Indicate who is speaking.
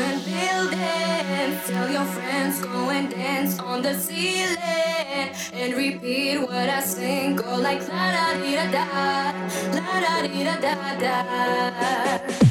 Speaker 1: and build it. Tell your friends, go and dance on the ceiling. And repeat what I sing, go like la da dee da da, la da dee da da da.